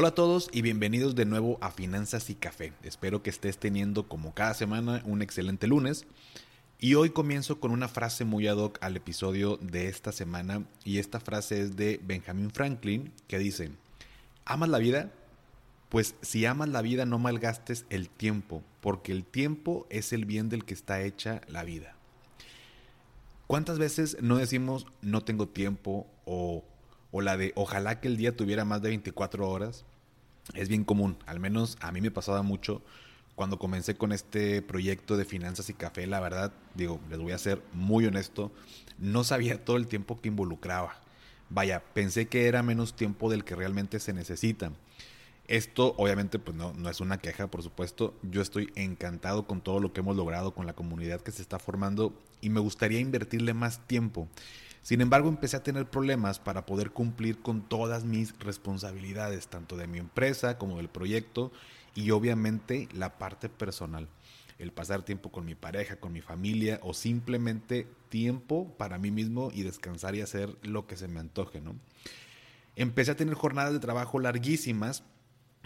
Hola a todos y bienvenidos de nuevo a Finanzas y Café. Espero que estés teniendo como cada semana un excelente lunes. Y hoy comienzo con una frase muy ad hoc al episodio de esta semana y esta frase es de Benjamin Franklin que dice, ¿amas la vida? Pues si amas la vida no malgastes el tiempo, porque el tiempo es el bien del que está hecha la vida. ¿Cuántas veces no decimos no tengo tiempo o o la de ojalá que el día tuviera más de 24 horas, es bien común. Al menos a mí me pasaba mucho cuando comencé con este proyecto de finanzas y café. La verdad, digo, les voy a ser muy honesto, no sabía todo el tiempo que involucraba. Vaya, pensé que era menos tiempo del que realmente se necesita. Esto obviamente pues no, no es una queja, por supuesto. Yo estoy encantado con todo lo que hemos logrado, con la comunidad que se está formando y me gustaría invertirle más tiempo. Sin embargo, empecé a tener problemas para poder cumplir con todas mis responsabilidades, tanto de mi empresa como del proyecto y obviamente la parte personal. El pasar tiempo con mi pareja, con mi familia o simplemente tiempo para mí mismo y descansar y hacer lo que se me antoje, ¿no? Empecé a tener jornadas de trabajo larguísimas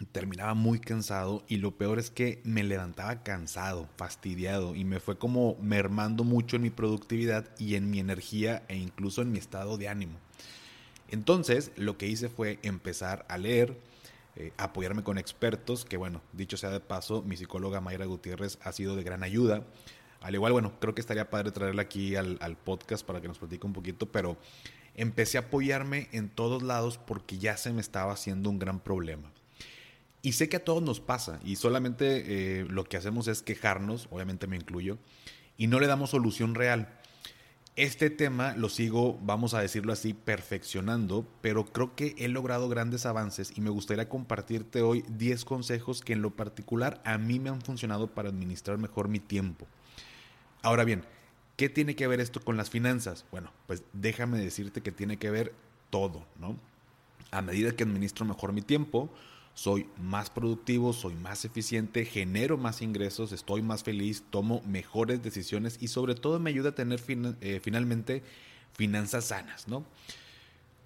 terminaba muy cansado y lo peor es que me levantaba cansado, fastidiado y me fue como mermando mucho en mi productividad y en mi energía e incluso en mi estado de ánimo. Entonces lo que hice fue empezar a leer, eh, apoyarme con expertos, que bueno, dicho sea de paso, mi psicóloga Mayra Gutiérrez ha sido de gran ayuda. Al igual, bueno, creo que estaría padre traerla aquí al, al podcast para que nos platique un poquito, pero empecé a apoyarme en todos lados porque ya se me estaba haciendo un gran problema. Y sé que a todos nos pasa y solamente eh, lo que hacemos es quejarnos, obviamente me incluyo, y no le damos solución real. Este tema lo sigo, vamos a decirlo así, perfeccionando, pero creo que he logrado grandes avances y me gustaría compartirte hoy 10 consejos que en lo particular a mí me han funcionado para administrar mejor mi tiempo. Ahora bien, ¿qué tiene que ver esto con las finanzas? Bueno, pues déjame decirte que tiene que ver todo, ¿no? A medida que administro mejor mi tiempo, soy más productivo, soy más eficiente, genero más ingresos, estoy más feliz, tomo mejores decisiones y sobre todo me ayuda a tener eh, finalmente finanzas sanas, ¿no?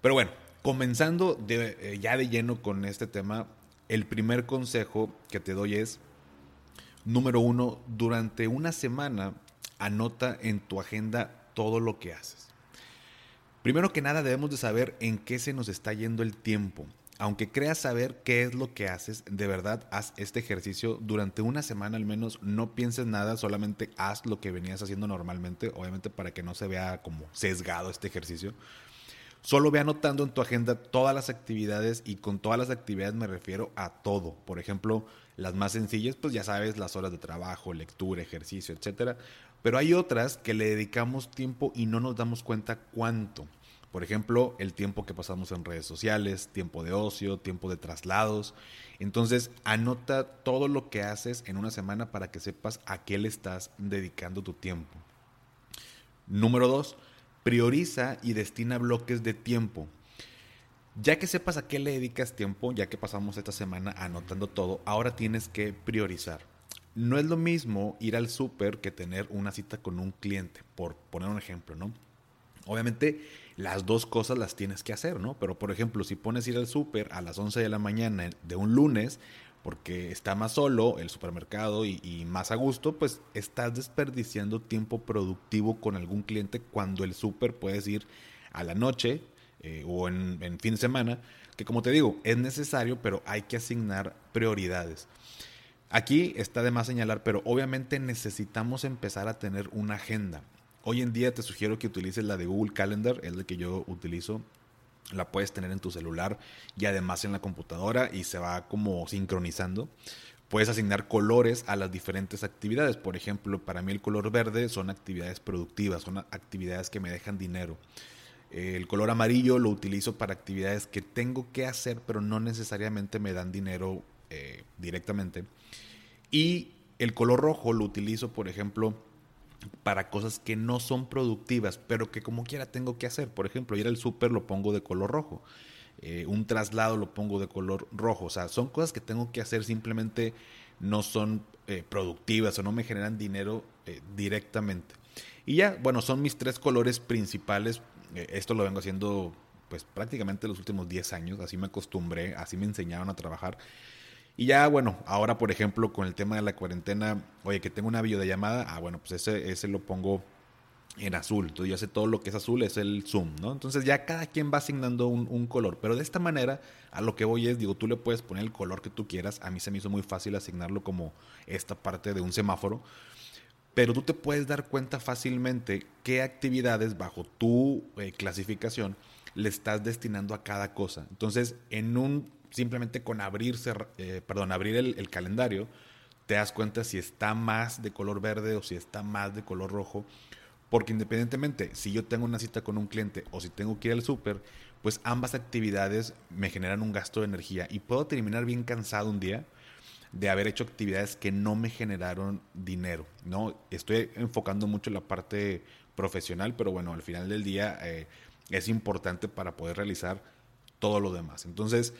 Pero bueno, comenzando eh, ya de lleno con este tema, el primer consejo que te doy es, número uno, durante una semana anota en tu agenda todo lo que haces. Primero que nada debemos de saber en qué se nos está yendo el tiempo aunque creas saber qué es lo que haces, de verdad haz este ejercicio durante una semana al menos. No pienses nada, solamente haz lo que venías haciendo normalmente, obviamente para que no se vea como sesgado este ejercicio. Solo ve anotando en tu agenda todas las actividades y con todas las actividades me refiero a todo. Por ejemplo, las más sencillas, pues ya sabes, las horas de trabajo, lectura, ejercicio, etcétera. Pero hay otras que le dedicamos tiempo y no nos damos cuenta cuánto. Por ejemplo, el tiempo que pasamos en redes sociales, tiempo de ocio, tiempo de traslados. Entonces, anota todo lo que haces en una semana para que sepas a qué le estás dedicando tu tiempo. Número dos, prioriza y destina bloques de tiempo. Ya que sepas a qué le dedicas tiempo, ya que pasamos esta semana anotando todo, ahora tienes que priorizar. No es lo mismo ir al súper que tener una cita con un cliente, por poner un ejemplo, ¿no? Obviamente las dos cosas las tienes que hacer, ¿no? Pero por ejemplo, si pones ir al súper a las 11 de la mañana de un lunes, porque está más solo el supermercado y, más a gusto, pues estás desperdiciando tiempo productivo con algún cliente cuando el súper puedes ir a la noche eh, o en, en fin de semana, que como te digo, es necesario, pero hay que asignar prioridades. Aquí está de más señalar, pero obviamente necesitamos empezar a tener una agenda. Hoy en día te sugiero que utilices la de Google Calendar, es la que yo utilizo. La puedes tener en tu celular y además en la computadora y se va como sincronizando. Puedes asignar colores a las diferentes actividades. Por ejemplo, para mí el color verde son actividades productivas, son actividades que me dejan dinero. El color amarillo lo utilizo para actividades que tengo que hacer, pero no necesariamente me dan dinero eh, directamente. Y el color rojo lo utilizo, por ejemplo, para cosas que no son productivas, pero que como quiera tengo que hacer. Por ejemplo, ir al súper lo pongo de color rojo. Eh, un traslado lo pongo de color rojo. O sea, son cosas que tengo que hacer simplemente no son eh, productivas o no me generan dinero eh, directamente. Y ya, bueno, son mis tres colores principales. esto lo vengo haciendo pues prácticamente los últimos 10 años. Así me acostumbré, así me enseñaron a trabajar. Y ya, bueno, ahora por ejemplo con el tema de la cuarentena, oye, que tengo una videollamada, ah, bueno, pues ese, ese lo pongo en azul. Entonces yo sé todo lo que es azul, es el zoom, ¿no? Entonces ya cada quien va asignando un, color. Pero de esta manera, a lo que voy es, digo, tú le puedes poner el color que tú quieras. A mí se me hizo muy fácil asignarlo como esta parte de un semáforo. Pero tú te puedes dar cuenta fácilmente qué actividades bajo tu eh, clasificación le estás destinando a cada cosa. Entonces, en un simplemente con abrirse, eh, perdón, abrir el, calendario, te das cuenta si está más de color verde o si está más de color rojo. Porque independientemente, si yo tengo una cita con un cliente o si tengo que ir al súper, pues ambas actividades me generan un gasto de energía y puedo terminar bien cansado un día de haber hecho actividades que no me generaron dinero. ¿no? Estoy enfocando mucho en la parte profesional, pero bueno, al final del día eh, es importante para poder realizar todo lo demás. Entonces,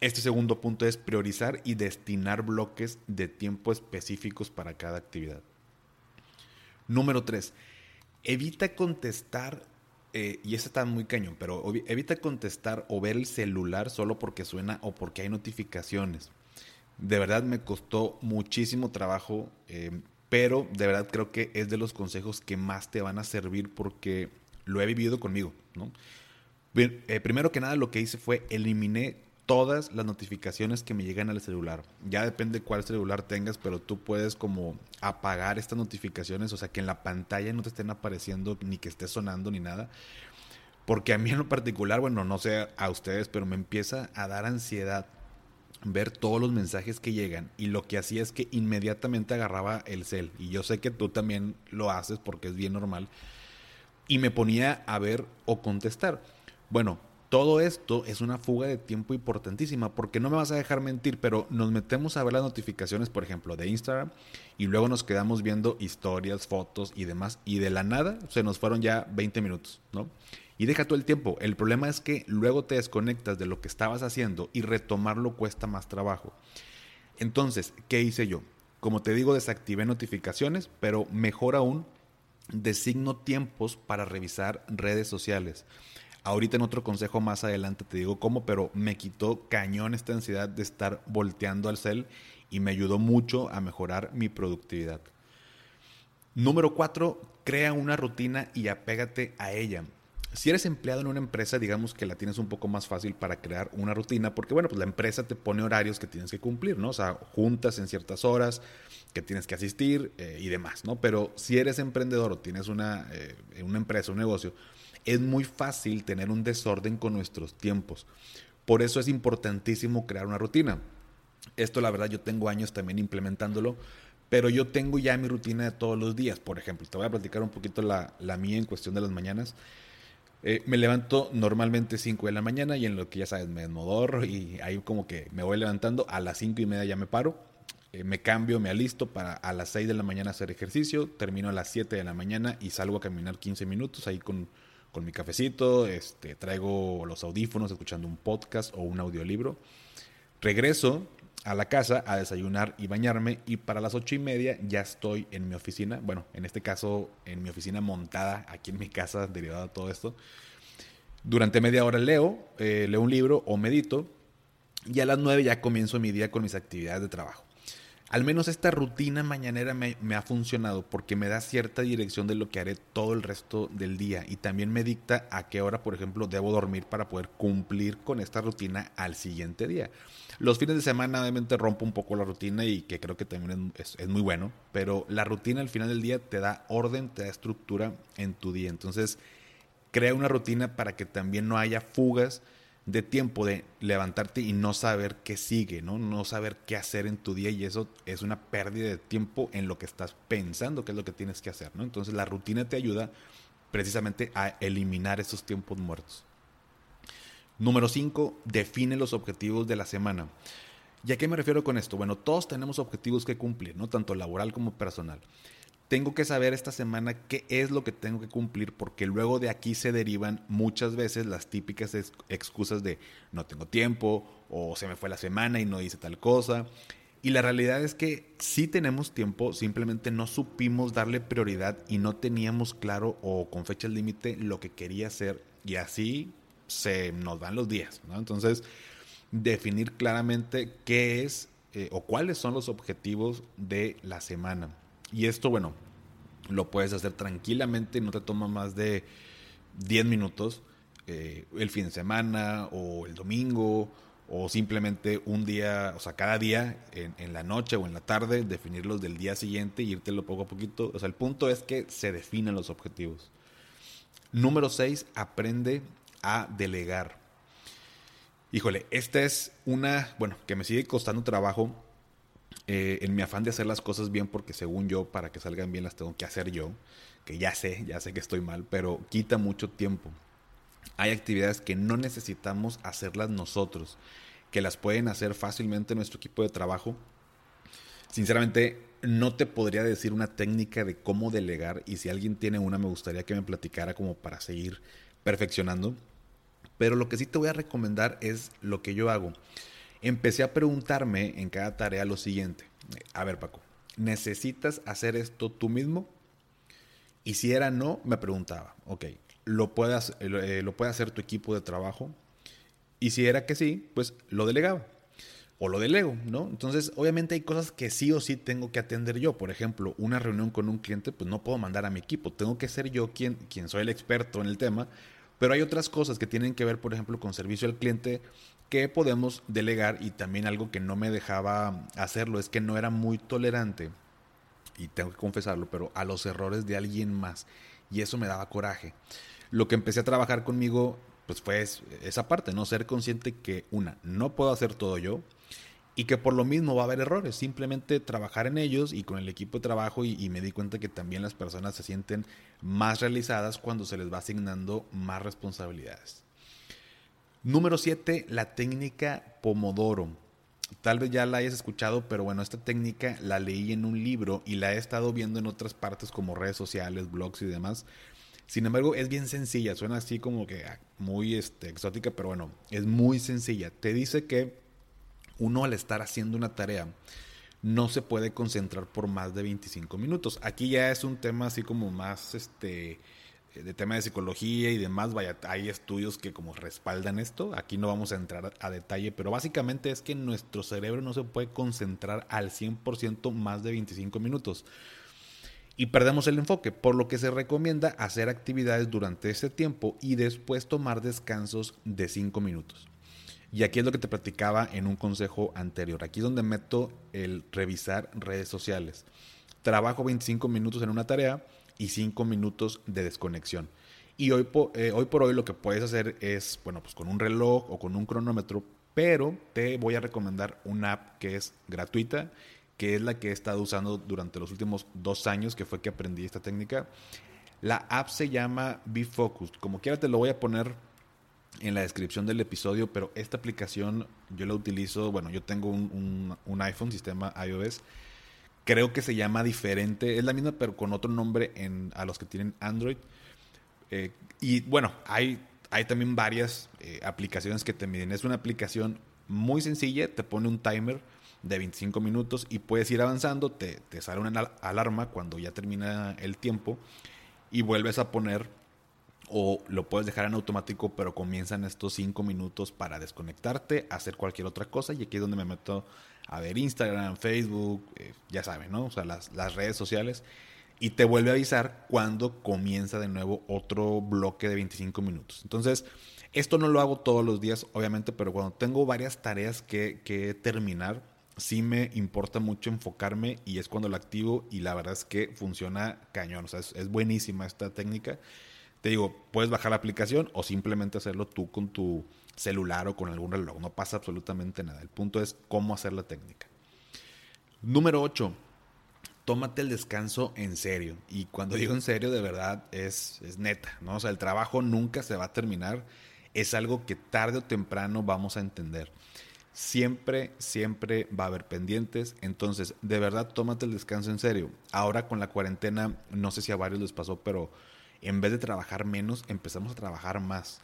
este segundo punto es priorizar y destinar bloques de tiempo específicos para cada actividad. Número tres, evita contestar, eh, y este está muy cañón, pero evita contestar o ver el celular solo porque suena o porque hay notificaciones. De verdad me costó muchísimo trabajo, eh, pero de verdad creo que es de los consejos que más te van a servir porque lo he vivido conmigo. Eh, primero que nada lo que hice fue eliminé todas las notificaciones que me llegan al celular. Ya depende cuál celular tengas, pero tú puedes como apagar estas notificaciones, o sea, que en la pantalla no te estén apareciendo ni que esté sonando ni nada. Porque a mí en lo particular, bueno, no sé a ustedes, pero me empieza a dar ansiedad ver todos los mensajes que llegan y lo que hacía es que inmediatamente agarraba el cel y yo sé que tú también lo haces porque es bien normal y me ponía a ver o contestar. Bueno, todo esto es una fuga de tiempo importantísima porque no me vas a dejar mentir, pero nos metemos a ver las notificaciones, por ejemplo, de Instagram y luego nos quedamos viendo historias, fotos y demás y de la nada se nos fueron ya 20 minutos, ¿no? Y deja todo el tiempo. El problema es que luego te desconectas de lo que estabas haciendo y retomarlo cuesta más trabajo. Entonces, ¿qué hice yo? Como te digo, desactivé notificaciones, pero mejor aún, designo tiempos para revisar redes sociales. Ahorita en otro consejo más adelante te digo cómo, pero me quitó cañón esta ansiedad de estar volteando al cel y me ayudó mucho a mejorar mi productividad. Número cuatro, crea una rutina y apégate a ella. Si eres empleado en una empresa, digamos que la tienes un poco más fácil para crear una rutina, porque bueno, pues la empresa te pone horarios que tienes que cumplir, ¿no? O sea, juntas en ciertas horas que tienes que asistir eh, y demás, ¿no? Pero si eres emprendedor o tienes una, eh, una empresa, un negocio, es muy fácil tener un desorden con nuestros tiempos. Por eso es importantísimo crear una rutina. Esto la verdad yo tengo años también implementándolo, pero yo tengo ya mi rutina de todos los días. Por ejemplo, te voy a platicar un poquito la, mía en cuestión de las mañanas. Eh, me levanto normalmente 5 de la mañana y en lo que ya sabes me desmodoro y ahí como que me voy levantando. A las 5 y media ya me paro, eh, me cambio, me alisto para a las 6 de la mañana hacer ejercicio. Termino a las 7 de la mañana y salgo a caminar 15 minutos ahí con con mi cafecito, este, traigo los audífonos escuchando un podcast o un audiolibro. Regreso a la casa a desayunar y bañarme y para las ocho y media ya estoy en mi oficina, bueno, en este caso en mi oficina montada aquí en mi casa derivada de todo esto. Durante media hora leo, eh, leo un libro o medito y a las nueve ya comienzo mi día con mis actividades de trabajo. Al menos esta rutina mañanera me, ha funcionado porque me da cierta dirección de lo que haré todo el resto del día y también me dicta a qué hora, por ejemplo, debo dormir para poder cumplir con esta rutina al siguiente día. Los fines de semana obviamente rompo un poco la rutina y que creo que también es, es muy bueno, pero la rutina al final del día te da orden, te da estructura en tu día. Entonces, crea una rutina para que también no haya fugas de tiempo de levantarte y no saber qué sigue, ¿no? No saber qué hacer en tu día y eso es una pérdida de tiempo en lo que estás pensando, que es lo que tienes que hacer, ¿no? Entonces la rutina te ayuda precisamente a eliminar esos tiempos muertos. Número 5, define los objetivos de la semana. ¿Y a qué me refiero con esto? Bueno, todos tenemos objetivos que cumplir, ¿no? Tanto laboral como personal. Tengo que saber esta semana qué es lo que tengo que cumplir porque luego de aquí se derivan muchas veces las típicas excusas de no tengo tiempo o se me fue la semana y no hice tal cosa. Y la realidad es que sí tenemos tiempo, simplemente no supimos darle prioridad y no teníamos claro o con fecha límite lo que quería hacer y así se nos van los días. Entonces, definir claramente qué es eh, o cuáles son los objetivos de la semana. Y esto, bueno, lo puedes hacer tranquilamente, no te toma más de 10 minutos eh, el fin de semana o el domingo o simplemente un día, o sea, cada día en, la noche o en la tarde, definirlos del día siguiente y írtelo poco a poquito. O sea, el punto es que se definen los objetivos. Número 6, aprende a delegar. Híjole, esta es una, bueno, que me sigue costando trabajo eh, en mi afán de hacer las cosas bien, porque según yo, para que salgan bien las tengo que hacer yo, que ya sé, ya sé que estoy mal, pero quita mucho tiempo. Hay actividades que no necesitamos hacerlas nosotros, que las pueden hacer fácilmente nuestro equipo de trabajo. Sinceramente, no te podría decir una técnica de cómo delegar y si alguien tiene una me gustaría que me platicara como para seguir perfeccionando. Pero lo que sí te voy a recomendar es lo que yo hago. Empecé a preguntarme en cada tarea lo siguiente. A ver, Paco, ¿necesitas hacer esto tú mismo? Y si era no, me preguntaba, ok, lo puedas, eh, lo puede hacer tu equipo de trabajo. Y si era que sí, pues lo delegaba. O lo delego, ¿no? Entonces, obviamente hay cosas que sí o sí tengo que atender yo. Por ejemplo, una reunión con un cliente, pues no puedo mandar a mi equipo. Tengo que ser yo quien, quien soy el experto en el tema. Pero hay otras cosas que tienen que ver, por ejemplo, con servicio al cliente que podemos delegar. Y también algo que no me dejaba hacerlo es que no era muy tolerante, y tengo que confesarlo, pero a los errores de alguien más. Y eso me daba coraje lo que empecé a trabajar conmigo, pues fue esa parte, ¿no? Ser consciente que, una, no puedo hacer todo yo y que por lo mismo va a haber errores, simplemente trabajar en ellos y con el equipo de trabajo y, me di cuenta que también las personas se sienten más realizadas cuando se les va asignando más responsabilidades. Número 7, la técnica Pomodoro. Tal vez ya la hayas escuchado, pero bueno, esta técnica la leí en un libro y la he estado viendo en otras partes como redes sociales, blogs y demás. Sin embargo, es bien sencilla, suena así como que muy este, exótica, pero bueno, es muy sencilla. Te dice que uno al estar haciendo una tarea no se puede concentrar por más de 25 minutos. Aquí ya es un tema así como más este de tema de psicología y demás, vaya, hay estudios que como respaldan esto, aquí no vamos a entrar a detalle, pero básicamente es que nuestro cerebro no se puede concentrar al 100% más de 25 minutos y perdemos el enfoque, por lo que se recomienda hacer actividades durante ese tiempo y después tomar descansos de 5 minutos. Y aquí es lo que te platicaba en un consejo anterior. Aquí es donde meto el revisar redes sociales. Trabajo 25 minutos en una tarea y 5 minutos de desconexión. Y hoy, eh, hoy por hoy lo que puedes hacer es, bueno, pues con un reloj o con un cronómetro, pero te voy a recomendar una app que es gratuita que es la que he estado usando durante los últimos dos años, que fue que aprendí esta técnica. La app se llama Be Focused. Como quiera te lo voy a poner en la descripción del episodio, pero esta aplicación yo la utilizo, bueno, yo tengo un, iPhone, sistema iOS. Creo que se llama diferente, es la misma pero con otro nombre en, a los que tienen Android. Eh, y bueno, hay, hay también varias eh, aplicaciones que te miden. Es una aplicación muy sencilla, te pone un timer de 25 minutos y puedes ir avanzando, te, te sale una alarma cuando ya termina el tiempo y vuelves a poner o lo puedes dejar en automático, pero comienzan estos 5 minutos para desconectarte, hacer cualquier otra cosa y aquí es donde me meto a ver Instagram, Facebook, eh, ya saben, ¿no? O sea, las, las redes sociales y te vuelve a avisar cuando comienza de nuevo otro bloque de 25 minutos. Entonces, esto no lo hago todos los días, obviamente, pero cuando tengo varias tareas que, que terminar, sí me importa mucho enfocarme y es cuando lo activo y la verdad es que funciona cañón, o sea, es, buenísima esta técnica. Te digo, puedes bajar la aplicación o simplemente hacerlo tú con tu celular o con algún reloj, no pasa absolutamente nada. El punto es cómo hacer la técnica. Número 8. Tómate el descanso en serio. Y cuando digo en serio, de verdad, es, es neta, ¿no? O sea, el trabajo nunca se va a terminar. Es algo que tarde o temprano vamos a entender Siempre, siempre va a haber pendientes. Entonces, de verdad, tómate el descanso en serio. Ahora con la cuarentena, no sé si a varios les pasó, pero en vez de trabajar menos, empezamos a trabajar más.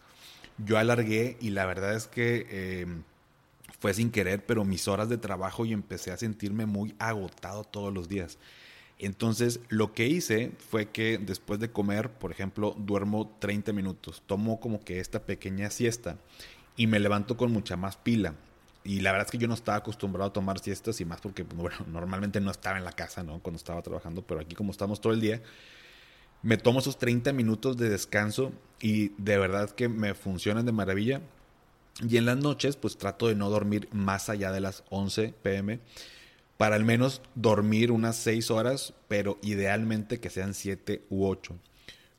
Yo alargué y la verdad es que em, fue sin querer, pero mis horas de trabajo y empecé a sentirme muy agotado todos los días. Entonces, lo que hice fue que después de comer, por ejemplo, duermo 30 minutos, tomo como que esta pequeña siesta y me levanto con mucha más pila. Y la verdad es que yo no estaba acostumbrado a tomar siestas y más porque, normalmente no estaba en la casa, ¿no? Cuando estaba trabajando, pero aquí como estamos todo el día, me tomo esos 30 minutos de descanso y de verdad que me funcionan de maravilla. Y en las noches, pues trato de no dormir más allá de las 11 pm para al menos dormir unas 6 horas, pero idealmente que sean 7 u 8.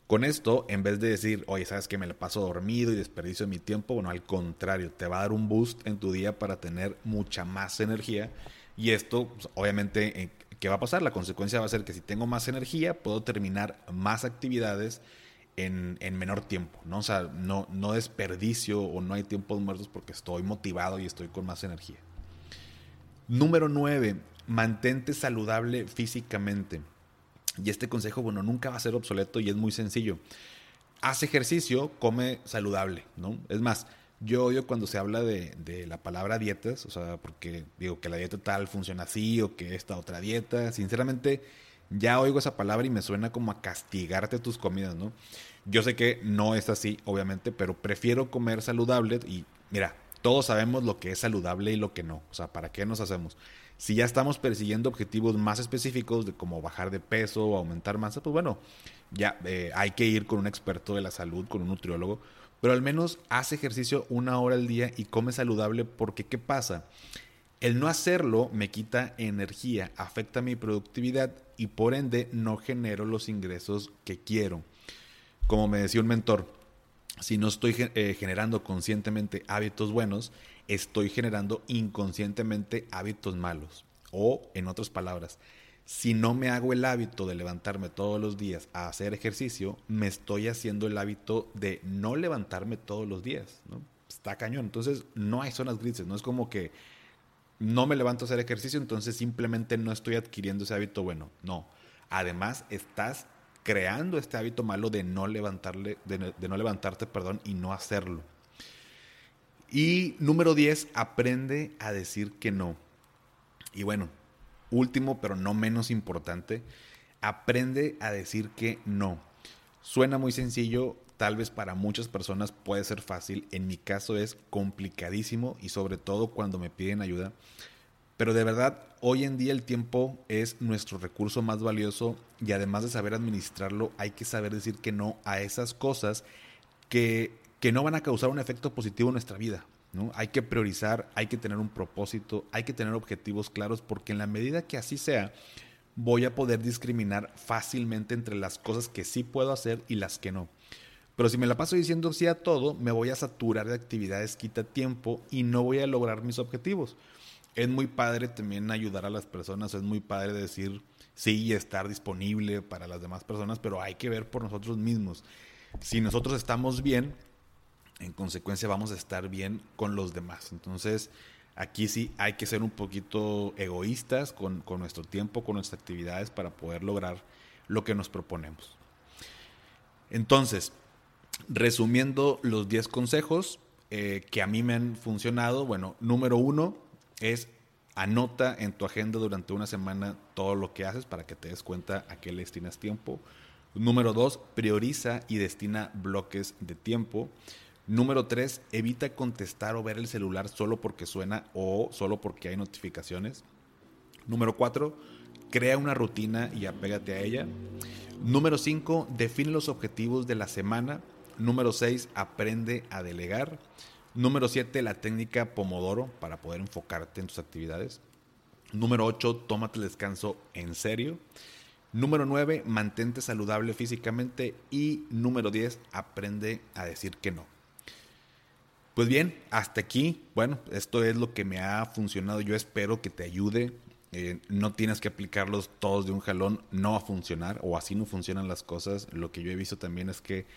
Con esto, en vez de decir, oye, sabes que me la paso dormido y desperdicio mi tiempo, bueno, al contrario, te va a dar un boost en tu día para tener mucha más energía. Y esto, pues, obviamente, eh, ¿qué va a pasar? La consecuencia va a ser que si tengo más energía, puedo terminar más actividades en, menor tiempo, ¿no? O sea, no, no desperdicio o no hay tiempos muertos porque estoy motivado y estoy con más energía. Número 9, mantente saludable físicamente. Y este consejo, bueno, nunca va a ser obsoleto y es muy sencillo. Haz ejercicio, come saludable, ¿no? Es más, yo odio cuando se habla de, de, la palabra dietas, o sea, porque digo que la dieta tal funciona así o que esta otra dieta. Sinceramente, ya oigo esa palabra y me suena como a castigarte tus comidas, ¿no? Yo sé que no es así, obviamente, pero prefiero comer saludable y mira, todos sabemos lo que es saludable y lo que no. O sea, ¿para qué nos hacemos? Si ya estamos persiguiendo objetivos más específicos de como bajar de peso o aumentar masa, pues bueno, ya eh, hay que ir con un experto de la salud, con un nutriólogo, pero al menos haz ejercicio una hora al día y come saludable porque ¿qué pasa? El no hacerlo me quita energía, afecta mi productividad y por ende no genero los ingresos que quiero. Como me decía un mentor, si no estoy eh, generando conscientemente hábitos buenos, estoy generando inconscientemente hábitos malos. O, en otras palabras, si no me hago el hábito de levantarme todos los días a hacer ejercicio, me estoy haciendo el hábito de no levantarme todos los días. ¿no? Está cañón. Entonces, no hay zonas grises. No es como que no me levanto a hacer ejercicio, entonces simplemente no estoy adquiriendo ese hábito bueno. No. Además, estás creando este hábito malo de no levantarle, de, no levantarte, perdón, y no hacerlo. Y número 10, aprende a decir que no. Y bueno, último pero no menos importante, aprende a decir que no. Suena muy sencillo, tal vez para muchas personas puede ser fácil, en mi caso es complicadísimo y sobre todo cuando me piden ayuda. Pero de verdad, hoy en día el tiempo es nuestro recurso más valioso y además de saber administrarlo, hay que saber decir que no a esas cosas que que no van a causar un efecto positivo en nuestra vida. Hay que priorizar, hay que tener un propósito, hay que tener objetivos claros, porque en la medida que así sea, voy a poder discriminar fácilmente entre las cosas que sí puedo hacer y las que no. Pero si me la paso diciendo sí a todo, me voy a saturar de actividades, quita tiempo y no voy a lograr mis objetivos. Es muy padre también ayudar a las personas, es muy padre decir sí y estar disponible para las demás personas, pero hay que ver por nosotros mismos. Si nosotros estamos bien, en consecuencia vamos a estar bien con los demás. Entonces, aquí sí hay que ser un poquito egoístas con, nuestro tiempo, con nuestras actividades para poder lograr lo que nos proponemos. Entonces, resumiendo los 10 consejos eh, que a mí me han funcionado, bueno, número uno es anota en tu agenda durante una semana todo lo que haces para que te des cuenta a qué le destinas tiempo. Número dos, prioriza y destina bloques de tiempo. Número tres, evita contestar o ver el celular solo porque suena o solo porque hay notificaciones. Número cuatro, crea una rutina y apégate a ella. Número cinco, define los objetivos de la semana. Número seis, aprende a delegar. Número siete, la técnica Pomodoro para poder enfocarte en tus actividades. Número ocho, tómate el descanso en serio. Número 9, mantente saludable físicamente. Y número 10, aprende a decir que no. Pues bien, hasta aquí, bueno, esto es lo que me ha funcionado. Yo espero que te ayude. Eh, no tienes que aplicarlos todos de un jalón, no a funcionar o así no funcionan las cosas. Lo que yo he visto también es que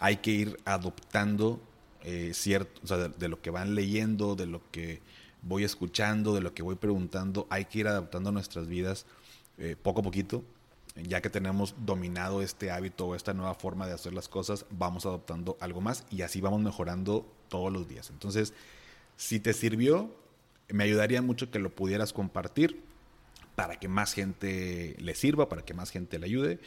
hay que ir adoptando eh, cierto, de, lo que van leyendo, de lo que voy escuchando, de lo que voy preguntando, hay que ir adaptando nuestras vidas eh, poco a poquito. Ya que tenemos dominado este hábito o esta nueva forma de hacer las cosas, vamos adoptando algo más y así vamos mejorando todos los días. Entonces, si te sirvió, me ayudaría mucho que lo pudieras compartir para que más gente le sirva, para que más gente le ayude.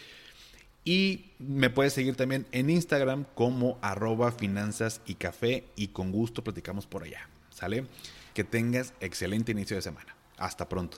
Y me puedes seguir también en Instagram como arroba finanzas y café y con gusto platicamos por allá. ¿Sale? Que tengas excelente inicio de semana. Hasta pronto.